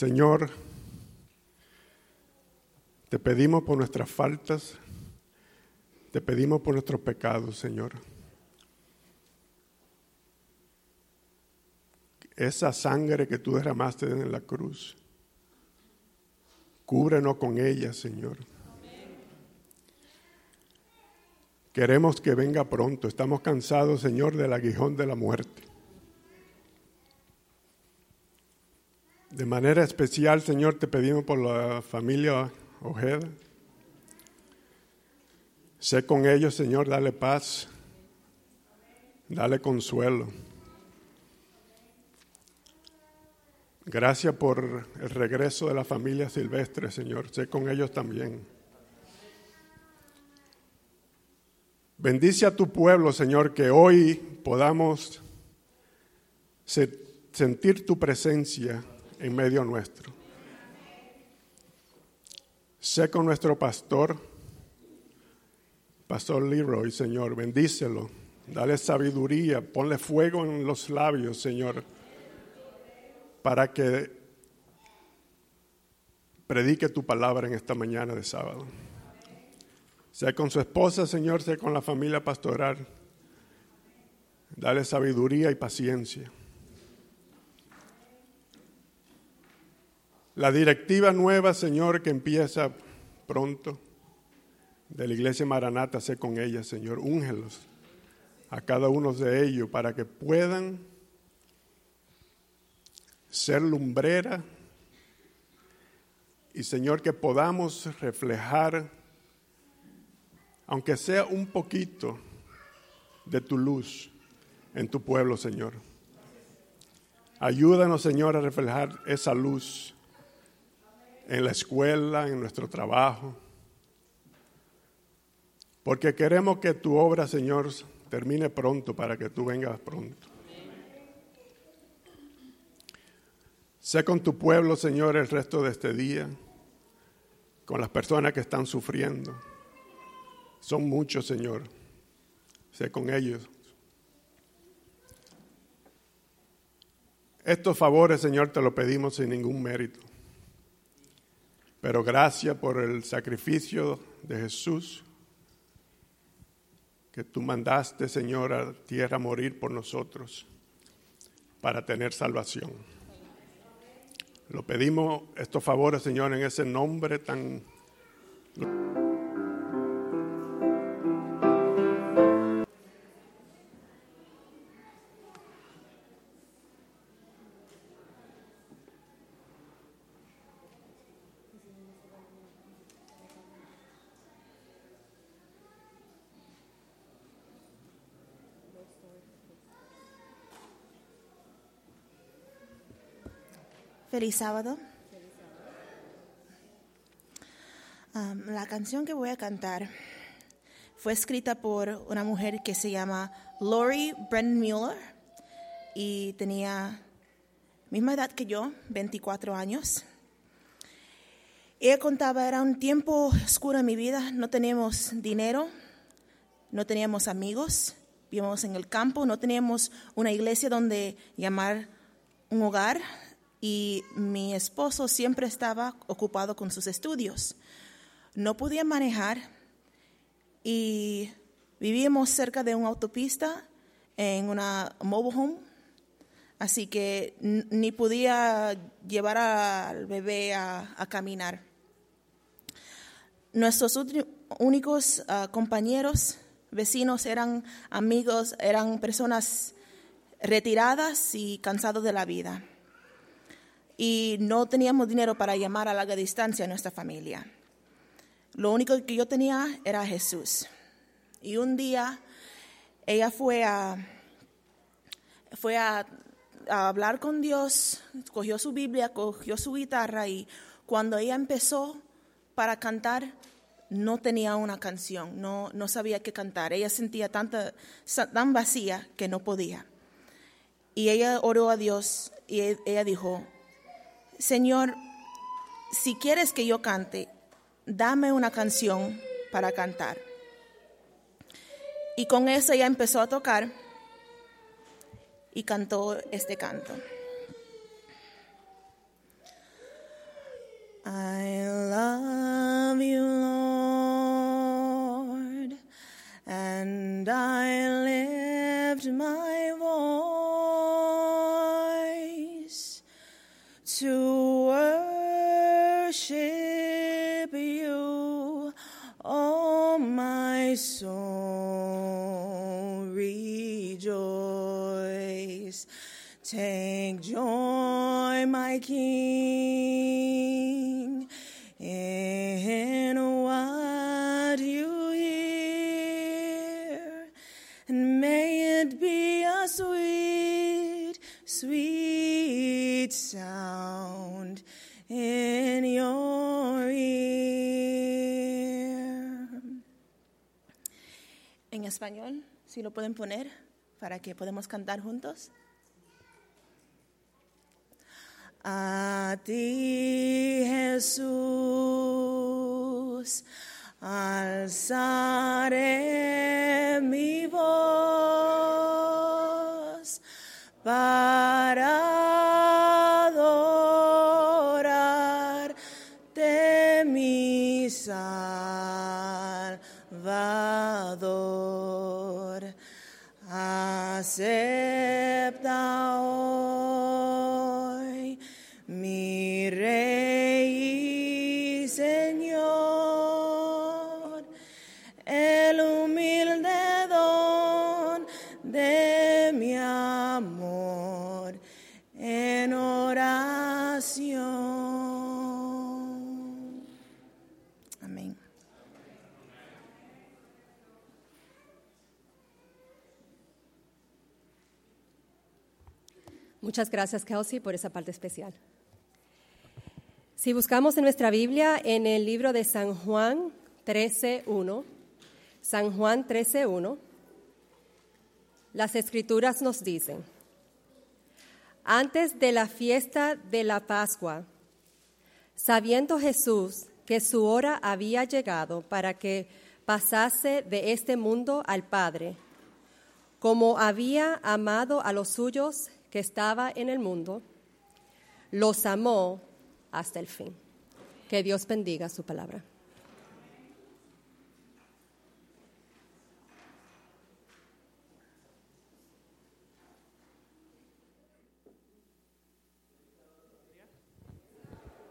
Señor, te pedimos por nuestras faltas, te pedimos por nuestros pecados, Señor. Esa sangre que tú derramaste en la cruz, cúbrenos con ella, Señor. Queremos que venga pronto. Estamos cansados, Señor, del aguijón de la muerte. De manera especial, Señor, te pedimos por la familia Ojeda. Sé con ellos, Señor, dale paz, dale consuelo. Gracias por el regreso de la familia silvestre, Señor. Sé con ellos también. Bendice a tu pueblo, Señor, que hoy podamos sentir tu presencia en medio nuestro. Sé con nuestro pastor, Pastor Leroy, Señor, bendícelo, dale sabiduría, ponle fuego en los labios, Señor, para que predique tu palabra en esta mañana de sábado. Sea con su esposa, Señor, sea con la familia pastoral. Dale sabiduría y paciencia. La directiva nueva, Señor, que empieza pronto de la iglesia Maranata, sé con ella, Señor, úngelos a cada uno de ellos para que puedan ser lumbrera y, Señor, que podamos reflejar aunque sea un poquito de tu luz en tu pueblo, Señor. Ayúdanos, Señor, a reflejar esa luz en la escuela, en nuestro trabajo, porque queremos que tu obra, Señor, termine pronto para que tú vengas pronto. Sé con tu pueblo, Señor, el resto de este día, con las personas que están sufriendo. Son muchos, Señor. Sé con ellos. Estos favores, Señor, te lo pedimos sin ningún mérito. Pero gracias por el sacrificio de Jesús que tú mandaste, Señor, a tierra morir por nosotros para tener salvación. Lo pedimos estos favores, Señor, en ese nombre tan... Feliz sábado. La canción que voy a cantar fue escrita por una mujer que se llama Lori Brennan y tenía misma edad que yo, 24 años. Ella contaba, era un tiempo oscuro en mi vida, no teníamos dinero, no teníamos amigos, vivíamos en el campo, no teníamos una iglesia donde llamar un hogar, y mi esposo siempre estaba ocupado con sus estudios. No podía manejar y vivíamos cerca de una autopista en una mobile home, así que ni podía llevar al bebé a, caminar. Nuestros únicos ah, compañeros, vecinos, eran amigos, eran personas retiradas y cansados de la vida y no teníamos dinero para llamar a larga distancia a nuestra familia. Lo único que yo tenía era Jesús. Y un día ella fue a, fue a, hablar con Dios, cogió su Biblia, cogió su guitarra y cuando ella empezó para cantar, no tenía una canción, no, no sabía qué cantar. Ella sentía tanta, tan vacía que no podía. Y ella oró a Dios y ella dijo, Señor, si quieres que yo cante, dame una canción para cantar. Y con eso ella empezó a tocar y cantó este canto. I love you, Lord, and I lift my voice to worship you, oh my soul, rejoice. Take joy, my King, in what sweet sound in your ear. En español, si lo pueden poner para que podamos cantar juntos. A ti, Jesús, alzaré mi voz para Muchas gracias, Kelsey, por esa parte especial. Si buscamos en nuestra Biblia, en el libro de San Juan 13.1, San Juan 13.1, las escrituras nos dicen, antes de la fiesta de la Pascua, sabiendo Jesús que su hora había llegado para que pasase de este mundo al Padre, como había amado a los suyos que estaba en el mundo, los amó hasta el fin. Que Dios bendiga su palabra.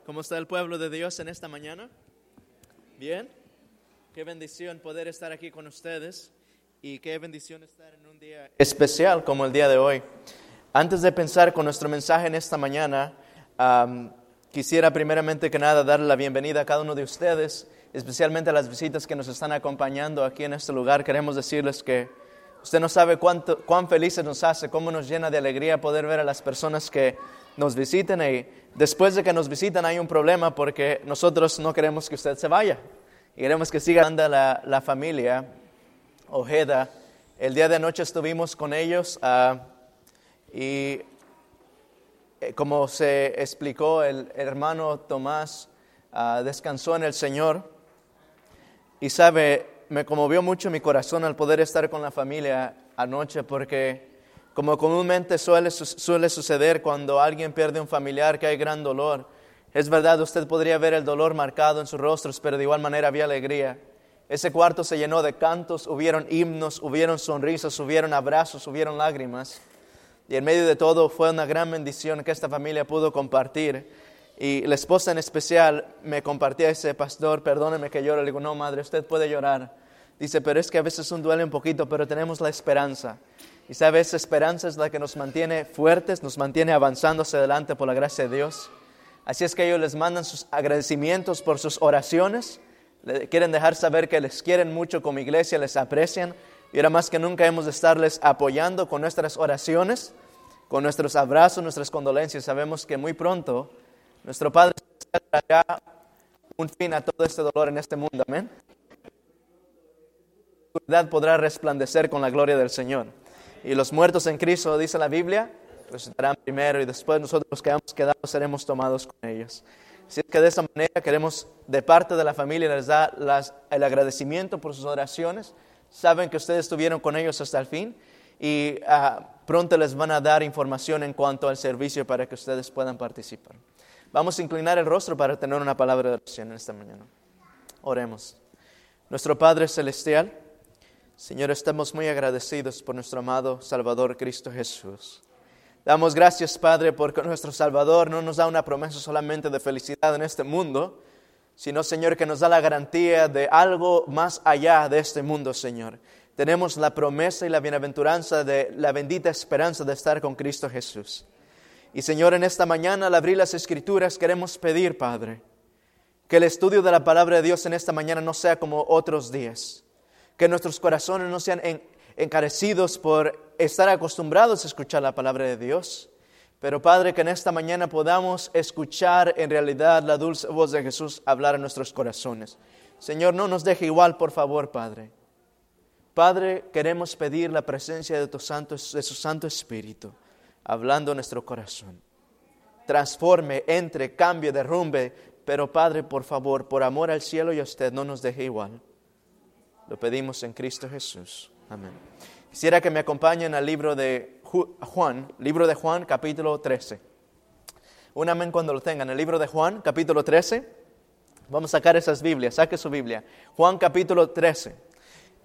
¿Cómo está el pueblo de Dios en esta mañana? ¿Bien? Qué bendición poder estar aquí con ustedes y qué bendición estar en un día especial como el día de hoy. Antes de pensar con nuestro mensaje en esta mañana, um, quisiera primeramente que nada darle la bienvenida a cada uno de ustedes, especialmente a las visitas que nos están acompañando aquí en este lugar. Queremos decirles que usted no sabe cuánto, cuán felices nos hace, cómo nos llena de alegría poder ver a las personas que nos visiten y después de que nos visitan hay un problema porque nosotros no queremos que usted se vaya y queremos que siga andando la, la familia Ojeda. El día de anoche estuvimos con ellos uh, y eh, como se explicó, el hermano Tomás uh, descansó en el Señor y sabe, me conmovió mucho mi corazón al poder estar con la familia anoche porque como comúnmente suele, suele suceder cuando alguien pierde un familiar que hay gran dolor, es verdad, usted podría ver el dolor marcado en sus rostros, pero de igual manera había alegría. Ese cuarto se llenó de cantos, hubieron himnos, hubieron sonrisas, hubieron abrazos, hubieron lágrimas. Y en medio de todo fue una gran bendición que esta familia pudo compartir. Y la esposa en especial me compartía ese pastor, perdóneme que llore. Le digo, no, madre, usted puede llorar. Dice, pero es que a veces un duele un poquito, pero tenemos la esperanza. Y sabe, esa esperanza es la que nos mantiene fuertes, nos mantiene avanzando hacia adelante por la gracia de Dios. Así es que ellos les mandan sus agradecimientos por sus oraciones. Le quieren dejar saber que les quieren mucho como iglesia, les aprecian. Y ahora más que nunca hemos de estarles apoyando con nuestras oraciones, con nuestros abrazos, nuestras condolencias. Sabemos que muy pronto nuestro Padre traerá un fin a todo este dolor en este mundo. Amén. La oscuridad podrá resplandecer con la gloria del Señor. Y los muertos en Cristo, dice la Biblia, resucitarán primero y después nosotros los que hemos quedado seremos tomados con ellos. Así es que de esa manera queremos, de parte de la familia, les las, el agradecimiento por sus oraciones. Saben que ustedes estuvieron con ellos hasta el fin y uh, pronto les van a dar información en cuanto al servicio para que ustedes puedan participar. Vamos a inclinar el rostro para tener una palabra de oración esta mañana. Oremos. Nuestro Padre Celestial, Señor, estamos muy agradecidos por nuestro amado Salvador Cristo Jesús. Damos gracias, Padre, porque nuestro Salvador no nos da una promesa solamente de felicidad en este mundo, sino, Señor, que nos da la garantía de algo más allá de este mundo, Señor. Tenemos la promesa y la bienaventuranza de la bendita esperanza de estar con Cristo Jesús. Y Señor, en esta mañana al abrir las escrituras queremos pedir, Padre, que el estudio de la palabra de Dios en esta mañana no sea como otros días, que nuestros corazones no sean encarecidos por estar acostumbrados a escuchar la palabra de Dios, pero Padre, que en esta mañana podamos escuchar en realidad la dulce voz de Jesús hablar a nuestros corazones. Señor, no nos deje igual, por favor, Padre. Padre, queremos pedir la presencia de, tu santo, de su Santo Espíritu hablando en nuestro corazón. Transforme, entre, cambie, derrumbe, pero Padre, por favor, por amor al cielo y a usted, no nos deje igual. Lo pedimos en Cristo Jesús. Amén. Quisiera que me acompañen al libro de Juan, libro de Juan, capítulo 13. Un amén cuando lo tengan. El libro de Juan, capítulo 13. Vamos a sacar esas Biblias, saque su Biblia. Juan, capítulo 13.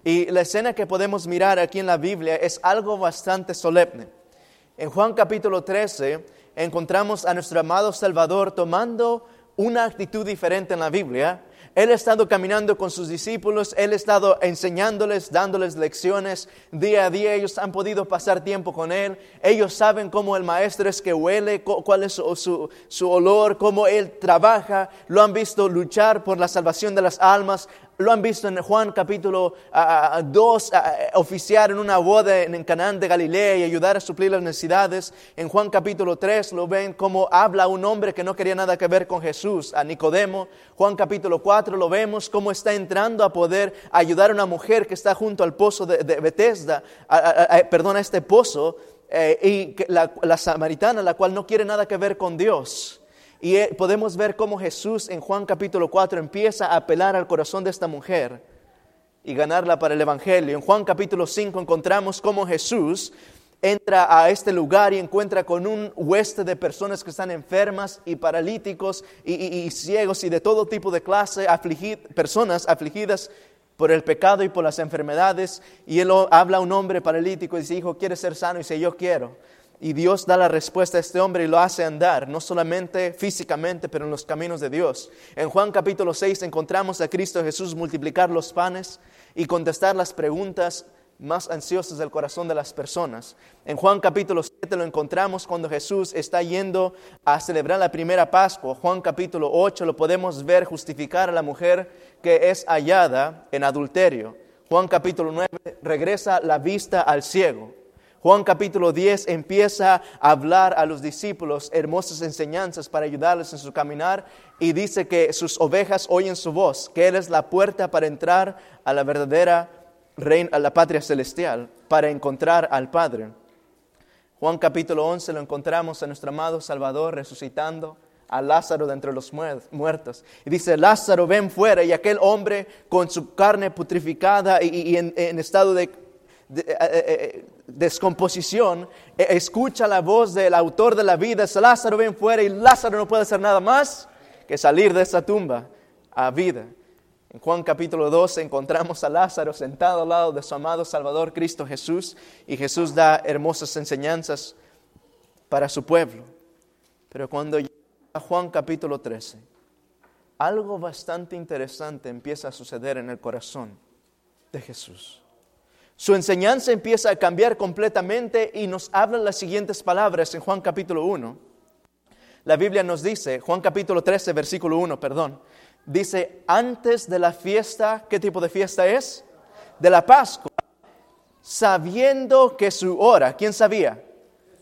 Y la escena que podemos mirar aquí en la Biblia es algo bastante solemne. En Juan capítulo 13 encontramos a nuestro amado Salvador tomando una actitud diferente en la Biblia. Él ha estado caminando con sus discípulos, Él ha estado enseñándoles, dándoles lecciones día a día. Ellos han podido pasar tiempo con Él. Ellos saben cómo el Maestro es que huele, cuál es su, su olor, cómo Él trabaja. Lo han visto luchar por la salvación de las almas lo han visto en Juan capítulo 2, oficiar en una boda en Canaán de Galilea y ayudar a suplir las necesidades. En Juan capítulo 3 lo ven como habla un hombre que no quería nada que ver con Jesús, a Nicodemo. Juan capítulo 4 lo vemos como está entrando a poder ayudar a una mujer que está junto al pozo de, Bethesda, perdón, a este pozo, eh, y la samaritana, la cual no quiere nada que ver con Dios. Y eh, podemos ver cómo Jesús en Juan capítulo 4 empieza a apelar al corazón de esta mujer y ganarla para el Evangelio. En Juan capítulo 5 encontramos cómo Jesús entra a este lugar y encuentra con un hueste de personas que están enfermas y paralíticos y, ciegos y de todo tipo de clase, personas afligidas por el pecado y por las enfermedades. Y él habla a un hombre paralítico y dice, hijo, ¿quieres ser sano? Y dice, yo quiero. Y Dios da la respuesta a este hombre y lo hace andar, no solamente físicamente, pero en los caminos de Dios. En Juan capítulo 6 encontramos a Cristo Jesús multiplicar los panes y contestar las preguntas más ansiosas del corazón de las personas. En Juan capítulo 7 lo encontramos cuando Jesús está yendo a celebrar la primera Pascua. Juan capítulo 8 lo podemos ver justificar a la mujer que es hallada en adulterio. Juan capítulo 9 regresa la vista al ciego. Juan capítulo 10 empieza a hablar a los discípulos hermosas enseñanzas para ayudarles en su caminar y dice que sus ovejas oyen su voz, que Él es la puerta para entrar a la verdadera reina, a la patria celestial, para encontrar al Padre. Juan capítulo 11 lo encontramos a nuestro amado Salvador resucitando a Lázaro de entre los muertos. Y dice, Lázaro, ven fuera. Y aquel hombre con su carne putrificada y, en, estado de descomposición, escucha la voz del autor de la vida, Lázaro ven fuera y Lázaro no puede hacer nada más que salir de esa tumba a vida. En Juan capítulo 12 encontramos a Lázaro sentado al lado de su amado Salvador Cristo Jesús y Jesús da hermosas enseñanzas para su pueblo. Pero cuando llega a Juan capítulo 13, algo bastante interesante empieza a suceder en el corazón de Jesús. Su enseñanza empieza a cambiar completamente y nos habla las siguientes palabras en Juan capítulo 1. La Biblia nos dice, Juan capítulo 13, versículo 1, perdón, dice, antes de la fiesta, ¿qué tipo de fiesta es? De la Pascua, sabiendo que su hora, ¿quién sabía?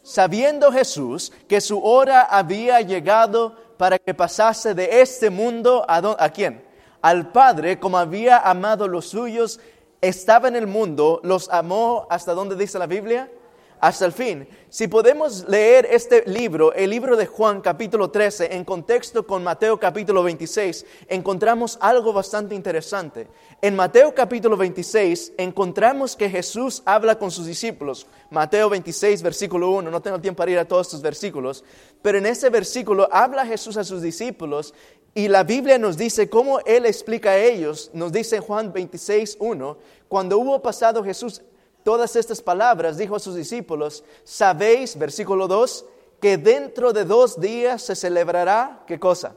Sabiendo Jesús que su hora había llegado para que pasase de este mundo a, ¿a quién? Al Padre, como había amado los suyos estaba en el mundo, los amó hasta donde dice la Biblia, hasta el fin. Si podemos leer este libro, el libro de Juan capítulo 13, en contexto con Mateo capítulo 26, encontramos algo bastante interesante. En Mateo capítulo 26 encontramos que Jesús habla con sus discípulos. Mateo 26, versículo 1, no tengo tiempo para ir a todos estos versículos, pero en ese versículo habla Jesús a sus discípulos y la Biblia nos dice cómo Él explica a ellos, nos dice en Juan 26, 1, cuando hubo pasado Jesús todas estas palabras, dijo a sus discípulos, sabéis, versículo 2, que dentro de dos días se celebrará, ¿qué cosa?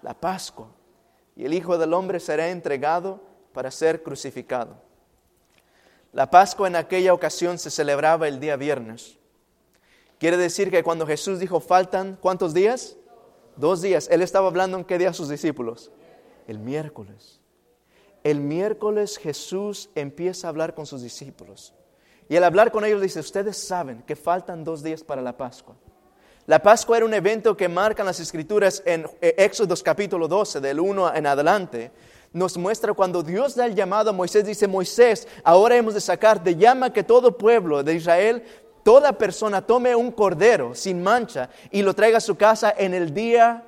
La Pascua. Y el Hijo del Hombre será entregado para ser crucificado. La Pascua en aquella ocasión se celebraba el día viernes. Quiere decir que cuando Jesús dijo, faltan, ¿cuántos días? Dos días. Él estaba hablando en qué día a sus discípulos? El miércoles el miércoles Jesús empieza a hablar con sus discípulos. Y al hablar con ellos dice, ustedes saben que faltan dos días para la Pascua. La Pascua era un evento que marcan las escrituras en eh, Éxodos capítulo 12, del 1 en adelante. Nos muestra cuando Dios da el llamado a Moisés, dice, Moisés, ahora hemos de sacar de llama que todo pueblo de Israel, toda persona tome un cordero sin mancha y lo traiga a su casa en el día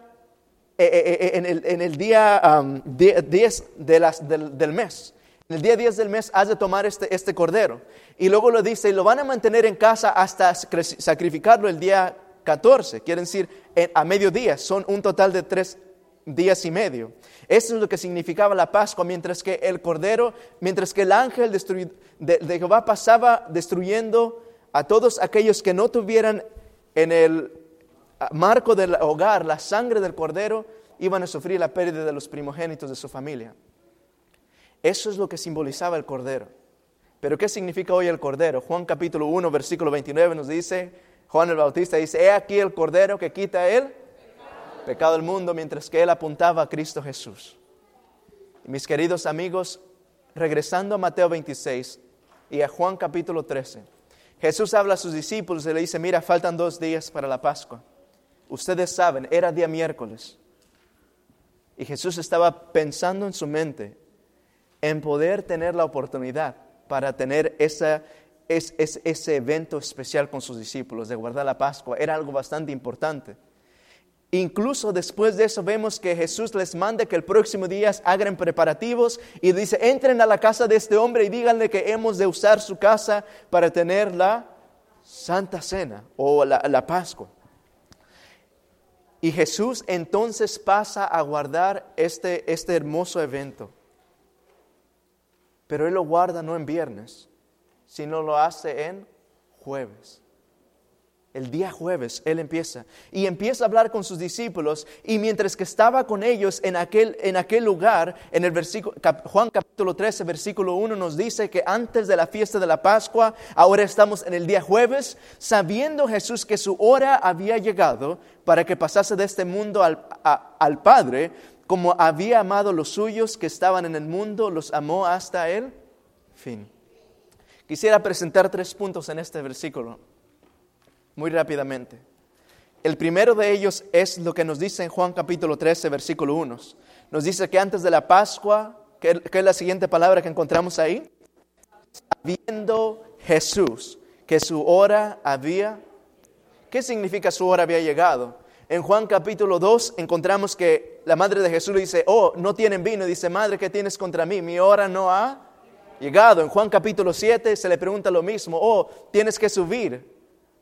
eh, eh, eh, en, el, en, el, día 10 de las, del, del, mes. En el día 10 del mes has de tomar este, este cordero. Y luego lo dice, y lo van a mantener en casa hasta sacrificarlo el día 14. Quiere decir, a mediodía. Son un total de tres días y medio. Eso es lo que significaba la Pascua, mientras que el cordero, mientras que el ángel de, de Jehová pasaba destruyendo a todos aquellos que no tuvieran en el marco del hogar, la sangre del cordero, iban a sufrir la pérdida de los primogénitos de su familia. Eso es lo que simbolizaba el cordero. Pero ¿qué significa hoy el cordero? Juan capítulo 1, versículo 29 nos dice, Juan el Bautista dice, he aquí el cordero que quita el pecado, del mundo, mientras que él apuntaba a Cristo Jesús. mis queridos amigos, regresando a Mateo 26 y a Juan capítulo 13, Jesús habla a sus discípulos y le dice, mira, faltan dos días para la Pascua. Ustedes saben, era día miércoles. Y Jesús estaba pensando en su mente en poder tener la oportunidad para tener ese evento especial con sus discípulos, de guardar la Pascua. Era algo bastante importante. Incluso después de eso vemos que Jesús les manda que el próximo día hagan preparativos y dice, entren a la casa de este hombre y díganle que hemos de usar su casa para tener la Santa Cena o la Pascua. Y Jesús entonces pasa a guardar este, este hermoso evento. Pero Él lo guarda no en viernes, sino lo hace en jueves. El día jueves Él empieza y empieza a hablar con sus discípulos y mientras que estaba con ellos en aquel, en aquel lugar, en el versículo, Juan capítulo 13, versículo 1 nos dice que antes de la fiesta de la Pascua, ahora estamos en el día jueves, sabiendo Jesús que su hora había llegado para que pasase de este mundo al, al Padre, como había amado los suyos que estaban en el mundo, los amó hasta el fin. Quisiera presentar tres puntos en este versículo muy rápidamente. El primero de ellos es lo que nos dice en Juan capítulo 13, versículo 1. Nos dice que antes de la Pascua, que, es la siguiente palabra que encontramos ahí, sabiendo Jesús que su hora había, ¿qué significa su hora había llegado? En Juan capítulo 2 encontramos que la madre de Jesús le dice, oh, no tienen vino. dice, madre, ¿qué tienes contra mí? Mi hora no ha llegado. En Juan capítulo 7 se le pregunta lo mismo, oh, tienes que subir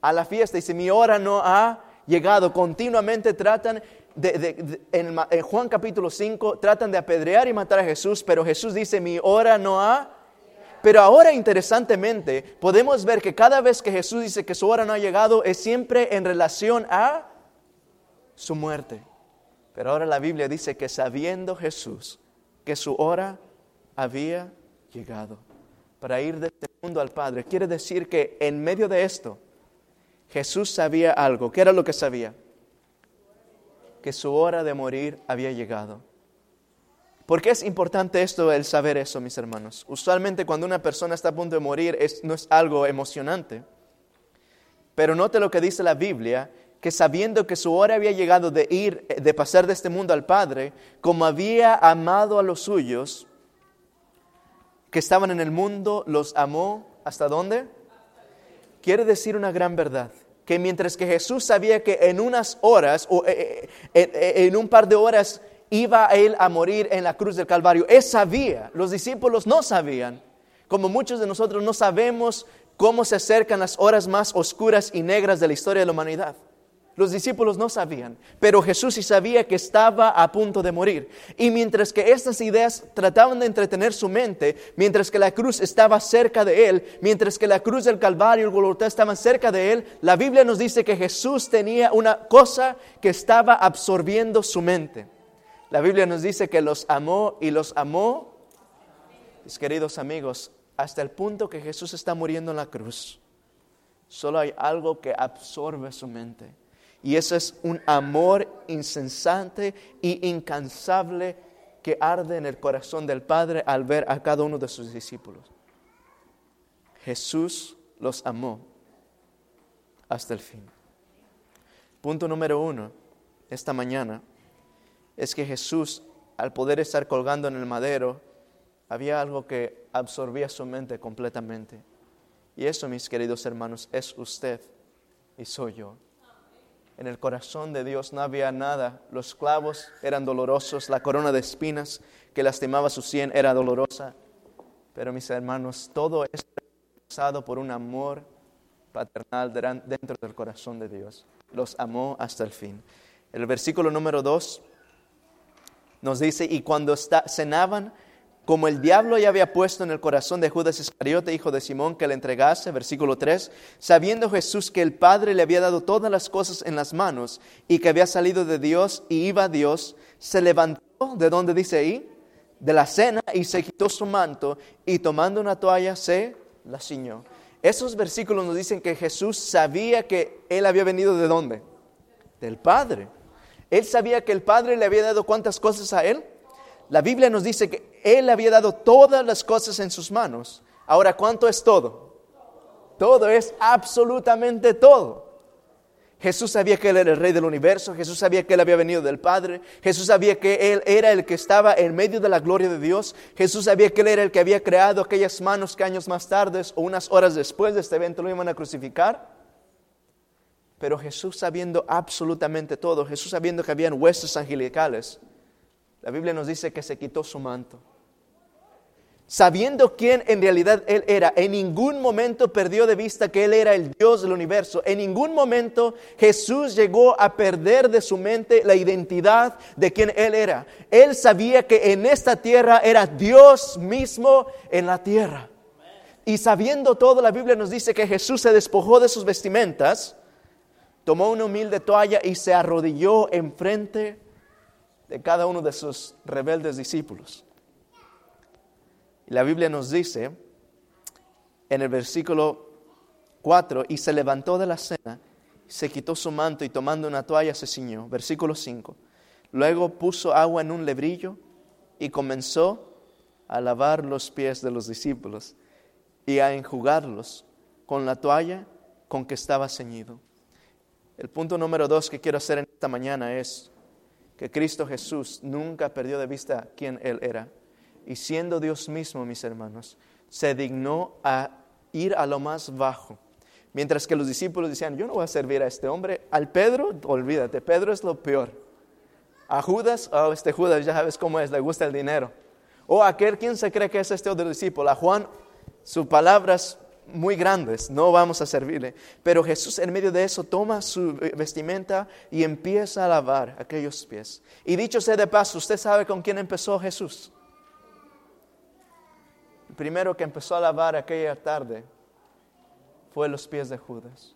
a la fiesta. si mi hora no ha llegado. Continuamente tratan de, en, Juan capítulo 5, tratan de apedrear y matar a Jesús, pero Jesús dice, mi hora no ha. Pero ahora interesantemente podemos ver que cada vez que Jesús dice que su hora no ha llegado es siempre en relación a su muerte. Pero ahora la Biblia dice que sabiendo Jesús que su hora había llegado para ir de este mundo al Padre, quiere decir que en medio de esto, Jesús sabía algo. ¿Qué era lo que sabía? Que su hora de morir había llegado. ¿Por qué es importante esto, el saber eso, mis hermanos? Usualmente cuando una persona está a punto de morir no es algo emocionante. Pero note lo que dice la Biblia, que sabiendo que su hora había llegado de ir, de pasar de este mundo al Padre, como había amado a los suyos que estaban en el mundo, los amó hasta dónde? quiere decir una gran verdad. Que mientras que Jesús sabía que en unas horas o eh, eh, eh, en un par de horas iba él a morir en la cruz del Calvario, él sabía, los discípulos no sabían, como muchos de nosotros no sabemos cómo se acercan las horas más oscuras y negras de la historia de la humanidad. Los discípulos no sabían, pero Jesús sí sabía que estaba a punto de morir. Y mientras que estas ideas trataban de entretener su mente, mientras que la cruz estaba cerca de él, mientras que la cruz del Calvario y el Golgotha estaban cerca de él, la Biblia nos dice que Jesús tenía una cosa que estaba absorbiendo su mente. La Biblia nos dice que los amó y los amó, mis queridos amigos, hasta el punto que Jesús está muriendo en la cruz. Solo hay algo que absorbe su mente y eso es un amor insensante y incansable que arde en el corazón del Padre al ver a cada uno de sus discípulos. Jesús los amó hasta el fin. Punto número uno, esta mañana, es que Jesús, al poder estar colgando en el madero, había algo que absorbía su mente completamente. Y eso, mis queridos hermanos, es usted y soy yo en el corazón de Dios no había nada. Los clavos eran dolorosos, la corona de espinas que lastimaba su sien era dolorosa. Pero mis hermanos, todo es pasado por un amor paternal dentro del corazón de Dios. Los amó hasta el fin. El versículo número 2 nos dice, y cuando cenaban, como el diablo ya había puesto en el corazón de Judas Iscariote, hijo de Simón, que le entregase, versículo 3, sabiendo Jesús que el Padre le había dado todas las cosas en las manos y que había salido de Dios y iba a Dios, se levantó, ¿de dónde dice ahí? De la cena y se quitó su manto y tomando una toalla se la ciñó. Esos versículos nos dicen que Jesús sabía que él había venido de dónde? Del Padre. Él sabía que el Padre le había dado cuántas cosas a él? La Biblia nos dice que Él había dado todas las cosas en sus manos. Ahora, ¿cuánto es todo? Todo es absolutamente todo. Jesús sabía que Él era el rey del universo, Jesús sabía que Él había venido del Padre, Jesús sabía que Él era el que estaba en medio de la gloria de Dios, Jesús sabía que Él era el que había creado aquellas manos que años más tarde o unas horas después de este evento lo iban a crucificar. Pero Jesús sabiendo absolutamente todo, Jesús sabiendo que habían huesos angelicales, la Biblia nos dice que se quitó su manto. Sabiendo quién en realidad Él era, en ningún momento perdió de vista que Él era el Dios del universo. En ningún momento Jesús llegó a perder de su mente la identidad de quién Él era. Él sabía que en esta tierra era Dios mismo en la tierra. Y sabiendo todo, la Biblia nos dice que Jesús se despojó de sus vestimentas, tomó una humilde toalla y se arrodilló enfrente de cada uno de sus rebeldes discípulos. Y la Biblia nos dice en el versículo 4, y se levantó de la cena, se quitó su manto y tomando una toalla se ciñó. Versículo 5. Luego puso agua en un lebrillo y comenzó a lavar los pies de los discípulos y a enjugarlos con la toalla con que estaba ceñido. El punto número dos que quiero hacer en esta mañana es, que Cristo Jesús nunca perdió de vista quién Él era. Y siendo Dios mismo, mis hermanos, se dignó a ir a lo más bajo. Mientras que los discípulos decían, yo no voy a servir a este hombre. Al Pedro, olvídate, Pedro es lo peor. A Judas, oh, este Judas ya sabes cómo es, le gusta el dinero. O aquel, ¿quién se cree que es este otro discípulo? A Juan, sus palabras muy grandes, no vamos a servirle. Pero Jesús en medio de eso toma su vestimenta y empieza a lavar aquellos pies. Y dicho sea de paso, ¿usted sabe con quién empezó Jesús? El primero que empezó a lavar aquella tarde fue los pies de Judas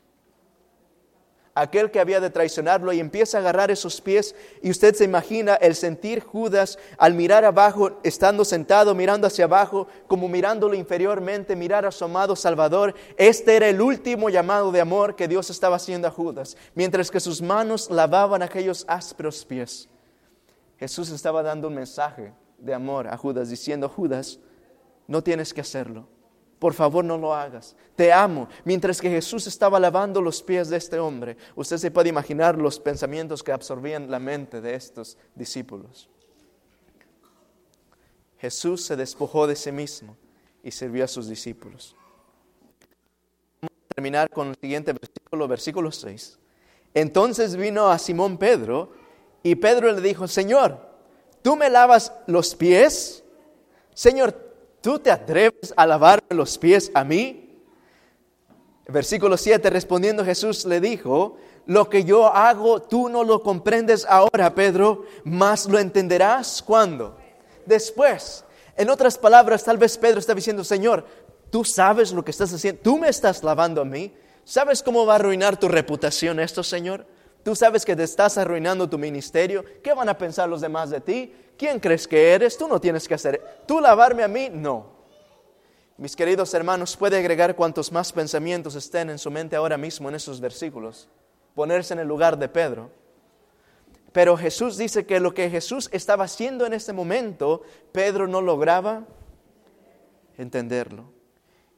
aquel que había de traicionarlo y empieza a agarrar esos pies y usted se imagina el sentir Judas al mirar abajo, estando sentado, mirando hacia abajo, como mirándolo inferiormente, mirar a su amado Salvador. Este era el último llamado de amor que Dios estaba haciendo a Judas, mientras que sus manos lavaban aquellos ásperos pies. Jesús estaba dando un mensaje de amor a Judas, diciendo, Judas, no tienes que hacerlo por favor no lo hagas. Te amo. Mientras que Jesús estaba lavando los pies de este hombre, usted se puede imaginar los pensamientos que absorbían la mente de estos discípulos. Jesús se despojó de sí mismo y sirvió a sus discípulos. terminar con el siguiente versículo, versículo 6. Entonces vino a Simón Pedro y Pedro le dijo, Señor, ¿tú me lavas los pies? Señor, ¿tú te atreves a lavarme los pies a mí? Versículo 7, respondiendo Jesús le dijo, lo que yo hago tú no lo comprendes ahora, Pedro, mas lo entenderás cuando. Después. En otras palabras, tal vez Pedro está diciendo, Señor, tú sabes lo que estás haciendo, tú me estás lavando a mí. ¿Sabes cómo va a arruinar tu reputación esto, Señor? Tú sabes que te estás arruinando tu ministerio. ¿Qué van a pensar los demás de ti? ¿Quién crees que eres? Tú no tienes que hacer. ¿Tú lavarme a mí? No. Mis queridos hermanos, puede agregar cuantos más pensamientos estén en su mente ahora mismo en esos versículos ponerse en el lugar de Pedro. Pero Jesús dice que lo que Jesús estaba haciendo en ese momento, Pedro no lograba entenderlo.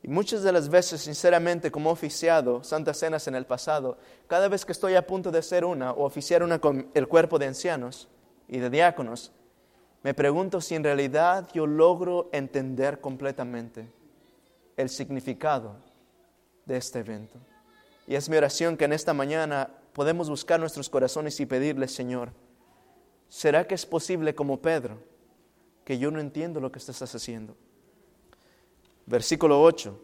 Y muchas de las veces, sinceramente, como oficiado Santas Cenas en el pasado, cada vez que estoy a punto de hacer una o oficiar una con el cuerpo de ancianos y de diáconos, me pregunto si en realidad yo logro entender completamente el significado de este evento. Y es mi oración que en esta mañana podemos buscar nuestros corazones y pedirle, Señor, ¿será que es posible como Pedro que yo no entiendo lo que estás haciendo? Versículo 8.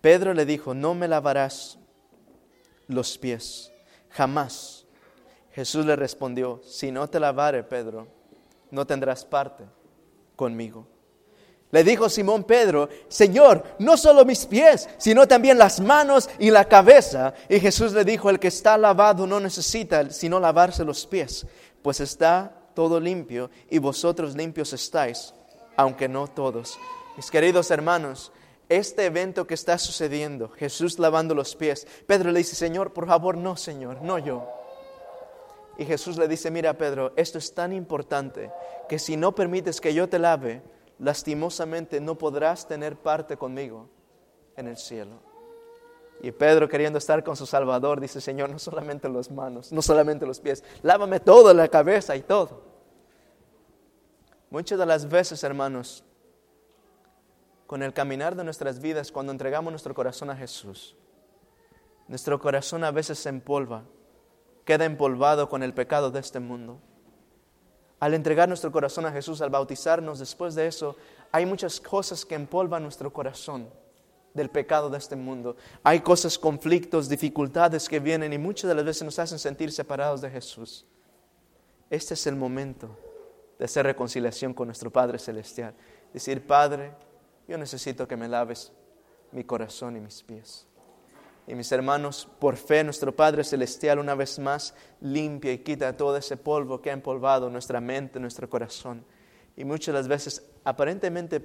Pedro le dijo, no me lavarás los pies, jamás. Jesús le respondió, si no te lavare, Pedro, no tendrás parte conmigo. Le dijo Simón Pedro, Señor, no solo mis pies, sino también las manos y la cabeza. Y Jesús le dijo, el que está lavado no necesita sino lavarse los pies, pues está todo limpio y vosotros limpios estáis, aunque no todos. Mis queridos hermanos, este evento que está sucediendo, Jesús lavando los pies, Pedro le dice, Señor, por favor, no, Señor, no yo. Y Jesús le dice, mira, Pedro, esto es tan importante que si no permites que yo te lave, lastimosamente no podrás tener parte conmigo en el cielo. Y Pedro, queriendo estar con su Salvador, dice, Señor, no solamente las manos, no solamente los pies, lávame todo, la cabeza y todo. Muchas de las veces, hermanos, con el caminar de nuestras vidas, cuando entregamos nuestro corazón a Jesús, nuestro corazón a veces se empolva, queda empolvado con el pecado de este mundo. Al entregar nuestro corazón a Jesús, al bautizarnos, después de eso, hay muchas cosas que empolvan nuestro corazón del pecado de este mundo. Hay cosas, conflictos, dificultades que vienen y muchas de las veces nos hacen sentir separados de Jesús. Este es el momento de hacer reconciliación con nuestro Padre Celestial. Decir, Padre, yo necesito que me laves mi corazón y mis pies. Y mis hermanos, por fe nuestro Padre Celestial una vez más limpia y quita todo ese polvo que ha empolvado nuestra mente, nuestro corazón. Y muchas las veces aparentemente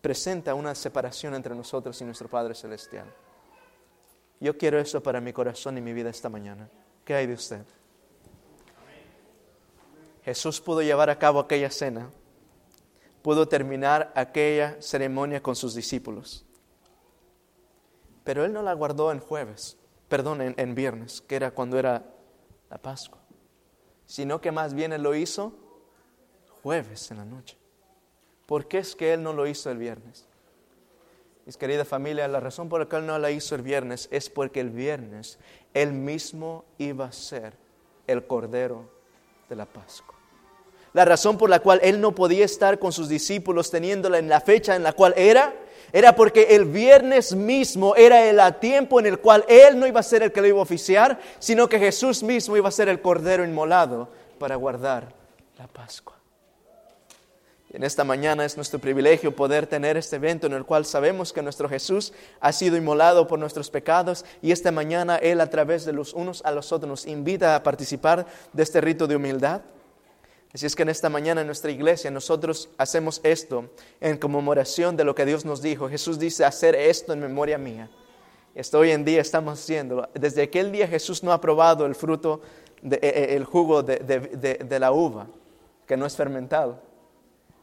presenta una separación entre nosotros y nuestro Padre Celestial. Yo quiero eso para mi corazón y mi vida esta mañana. ¿Qué hay de usted? Jesús pudo llevar a cabo aquella cena, pudo terminar aquella ceremonia con sus discípulos pero él no la guardó en jueves, perdón, en, viernes, que era cuando era la Pascua, sino que más bien él lo hizo jueves en la noche. ¿Por qué es que él no lo hizo el viernes? Mis querida familia, la razón por la él no la hizo el viernes es porque el viernes él mismo iba a ser el cordero de la Pascua. La razón por la cual él no podía estar con sus discípulos teniéndola en la fecha en la cual era era porque el viernes mismo era el tiempo en el cual Él no iba a ser el que lo iba a oficiar, sino que Jesús mismo iba a ser el cordero inmolado para guardar la Pascua. En esta mañana es nuestro privilegio poder tener este evento en el cual sabemos que nuestro Jesús ha sido inmolado por nuestros pecados y esta mañana Él a través de los unos a los otros nos invita a participar de este rito de humildad Así es que en esta mañana en nuestra iglesia nosotros hacemos esto en conmemoración de lo que Dios nos dijo. Jesús dice hacer esto en memoria mía. Esto hoy en día estamos haciendo. Desde aquel día Jesús no ha probado el fruto, eh, eh, el jugo de, la uva, que no es fermentado.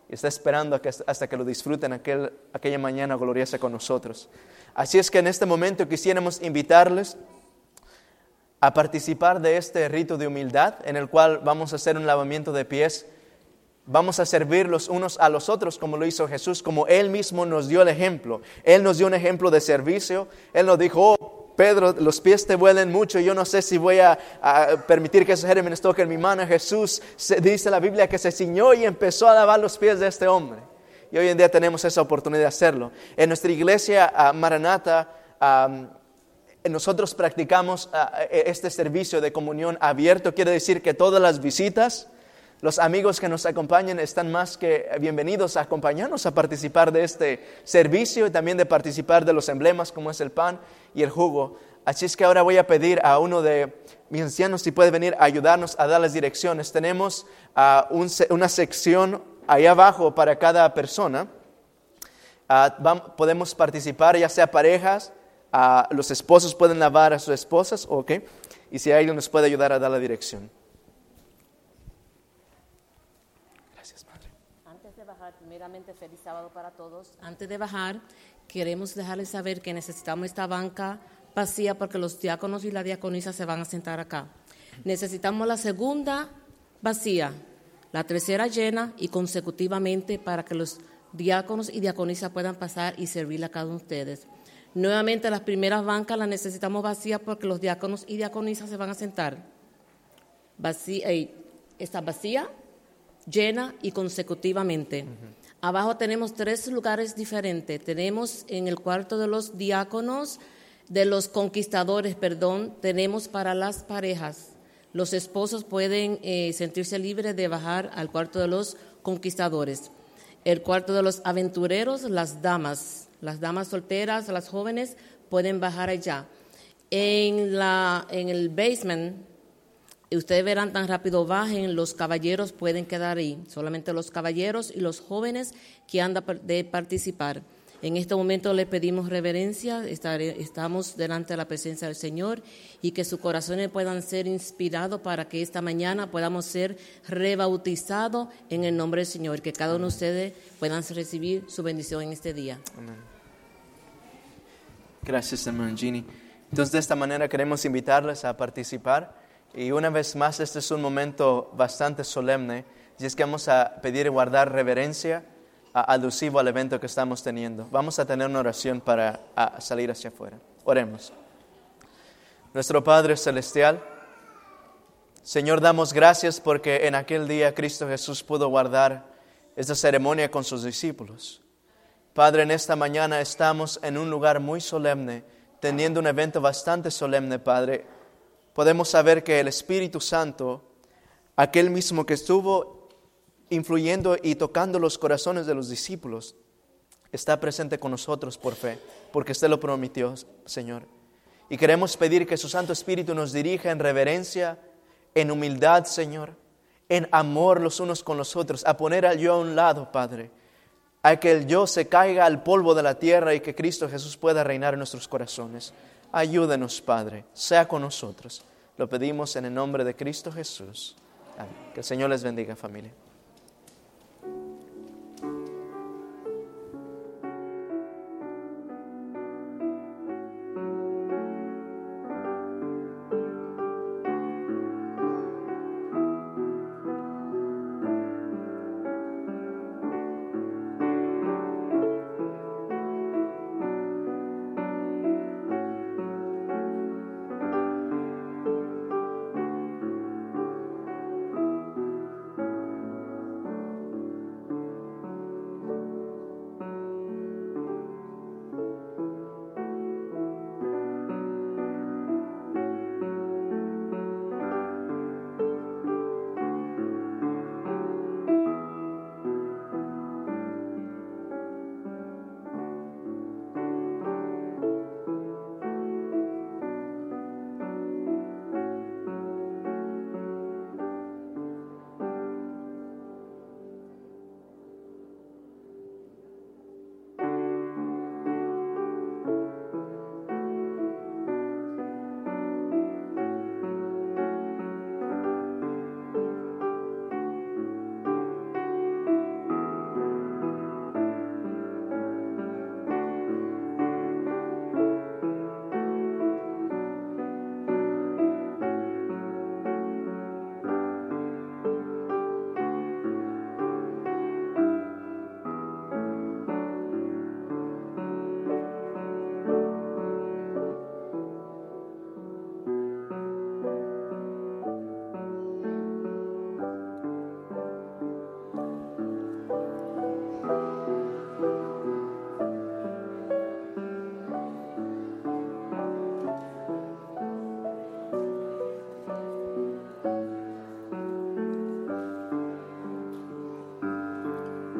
Y está esperando hasta que lo disfruten aquel, aquella mañana gloriosa con nosotros. Así es que en este momento quisiéramos invitarles a participar de este rito de humildad en el cual vamos a hacer un lavamiento de pies Vamos a servir los unos a los otros como lo hizo Jesús, como Él mismo nos dio el ejemplo. Él nos dio un ejemplo de servicio. Él nos dijo, oh, Pedro, los pies te huelen mucho, yo no sé si voy a, permitir que esos gérmenes toquen mi mano. Jesús dice la Biblia que se ciñó y empezó a lavar los pies de este hombre. Y hoy en día tenemos esa oportunidad de hacerlo. En nuestra iglesia Maranata, nosotros practicamos este servicio de comunión abierto. Quiere decir que todas las visitas los amigos que nos acompañan están más que bienvenidos a acompañarnos a participar de este servicio y también de participar de los emblemas como es el pan y el jugo. Así es que ahora voy a pedir a uno de mis ancianos si puede venir a ayudarnos a dar las direcciones. Tenemos ah, una sección ahí abajo para cada persona. Ah, podemos participar ya sea parejas, los esposos pueden lavar a sus esposas, ok. Y si alguien nos puede ayudar a dar la dirección. feliz sábado para todos. Antes de bajar, queremos dejarles saber que necesitamos esta banca vacía porque los diáconos y la diaconisa se van a sentar acá. Necesitamos la segunda vacía, la tercera llena y consecutivamente para que los diáconos y diaconisas puedan pasar y servirle a cada uno de ustedes. Nuevamente, las primeras bancas las necesitamos vacías porque los diáconos y diaconisas se van a sentar. Vacía, eh, está vacía, llena y consecutivamente. Abajo tenemos tres lugares diferentes. Tenemos en el cuarto de los diáconos, de los conquistadores, perdón, tenemos para las parejas. Los esposos pueden eh, sentirse libres de bajar al cuarto de los conquistadores. El cuarto de los aventureros, las damas, las damas solteras, las jóvenes pueden bajar allá. En, la, en el basement ustedes verán tan rápido bajen, los caballeros pueden quedar ahí, solamente los caballeros y los jóvenes que han de participar. En este momento le pedimos reverencia, estamos delante de la presencia del Señor y que sus corazones puedan ser inspirados para que esta mañana podamos ser rebautizados en el nombre del Señor, que cada uno de ustedes puedan recibir su bendición en este día. Amén. Gracias, hermano Gini. Entonces, de esta manera queremos invitarles a participar. Y una vez más, este es un momento bastante solemne, y es que vamos a pedir y guardar reverencia alusivo al evento que estamos teniendo. Vamos a tener una oración para salir hacia afuera. Oremos. Nuestro Padre Celestial, Señor, damos gracias porque en aquel día Cristo Jesús pudo guardar esta ceremonia con sus discípulos. Padre, en esta mañana estamos en un lugar muy solemne, teniendo un evento bastante solemne, Padre, podemos saber que el Espíritu Santo, aquel mismo que estuvo influyendo y tocando los corazones de los discípulos, está presente con nosotros por fe, porque usted lo prometió, Señor. Y queremos pedir que su Santo Espíritu nos dirija en reverencia, en humildad, Señor, en amor los unos con los otros, a poner al yo a un lado, Padre, a que el yo se caiga al polvo de la tierra y que Cristo Jesús pueda reinar en nuestros corazones. Ayúdenos, Padre, sea con nosotros. Lo pedimos en el nombre de Cristo Jesús. Que el Señor les bendiga, familia.